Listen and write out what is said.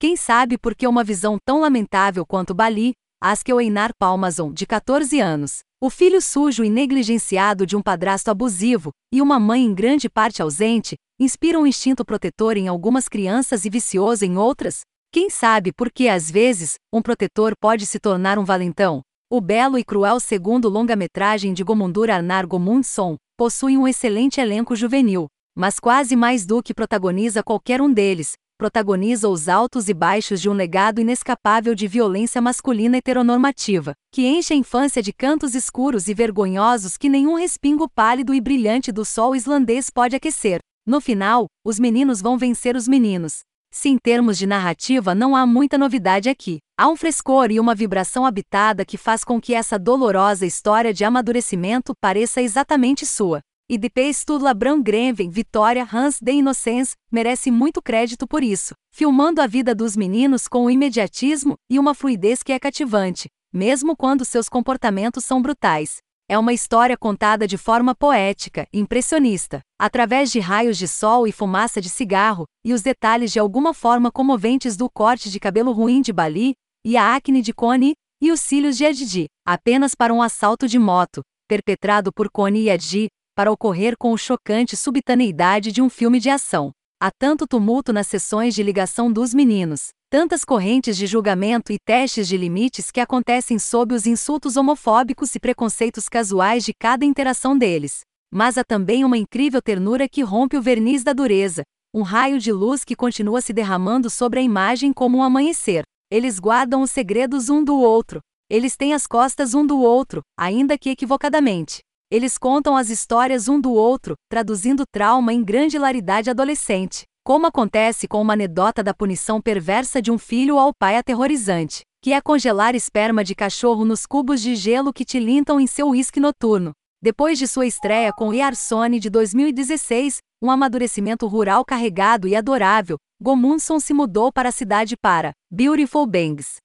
Quem sabe por que uma visão tão lamentável quanto Bali, Askel Einar Palmazon, de 14 anos, o filho sujo e negligenciado de um padrasto abusivo e uma mãe em grande parte ausente, inspiram um instinto protetor em algumas crianças e vicioso em outras? Quem sabe por que, às vezes, um protetor pode se tornar um valentão? O belo e cruel segundo longa-metragem de Gomundur Arnar Gomundson possui um excelente elenco juvenil, mas quase mais do que protagoniza qualquer um deles, protagoniza os altos e baixos de um legado inescapável de violência masculina heteronormativa, que enche a infância de cantos escuros e vergonhosos que nenhum respingo pálido e brilhante do sol islandês pode aquecer. No final, os meninos vão vencer os meninos. Se em termos de narrativa não há muita novidade aqui, há um frescor e uma vibração habitada que faz com que essa dolorosa história de amadurecimento pareça exatamente sua. E de Pestula Greven, Vitória Hans de Innocence, merece muito crédito por isso, filmando a vida dos meninos com um imediatismo e uma fluidez que é cativante, mesmo quando seus comportamentos são brutais. É uma história contada de forma poética, impressionista, através de raios de sol e fumaça de cigarro, e os detalhes de alguma forma comoventes do corte de cabelo ruim de Bali, e a acne de Connie, e os cílios de Adji, apenas para um assalto de moto, perpetrado por Connie e Adji, para ocorrer com o chocante subitaneidade de um filme de ação. Há tanto tumulto nas sessões de ligação dos meninos, tantas correntes de julgamento e testes de limites que acontecem sob os insultos homofóbicos e preconceitos casuais de cada interação deles. Mas há também uma incrível ternura que rompe o verniz da dureza, um raio de luz que continua se derramando sobre a imagem como um amanhecer. Eles guardam os segredos um do outro. Eles têm as costas um do outro, ainda que equivocadamente. Eles contam as histórias um do outro, traduzindo trauma em grande hilaridade adolescente, como acontece com uma anedota da punição perversa de um filho ao pai aterrorizante, que é congelar esperma de cachorro nos cubos de gelo que tilintam em seu uísque noturno. Depois de sua estreia com Yarsone de 2016, um amadurecimento rural carregado e adorável, Gomundson se mudou para a cidade para Beautiful Bangs,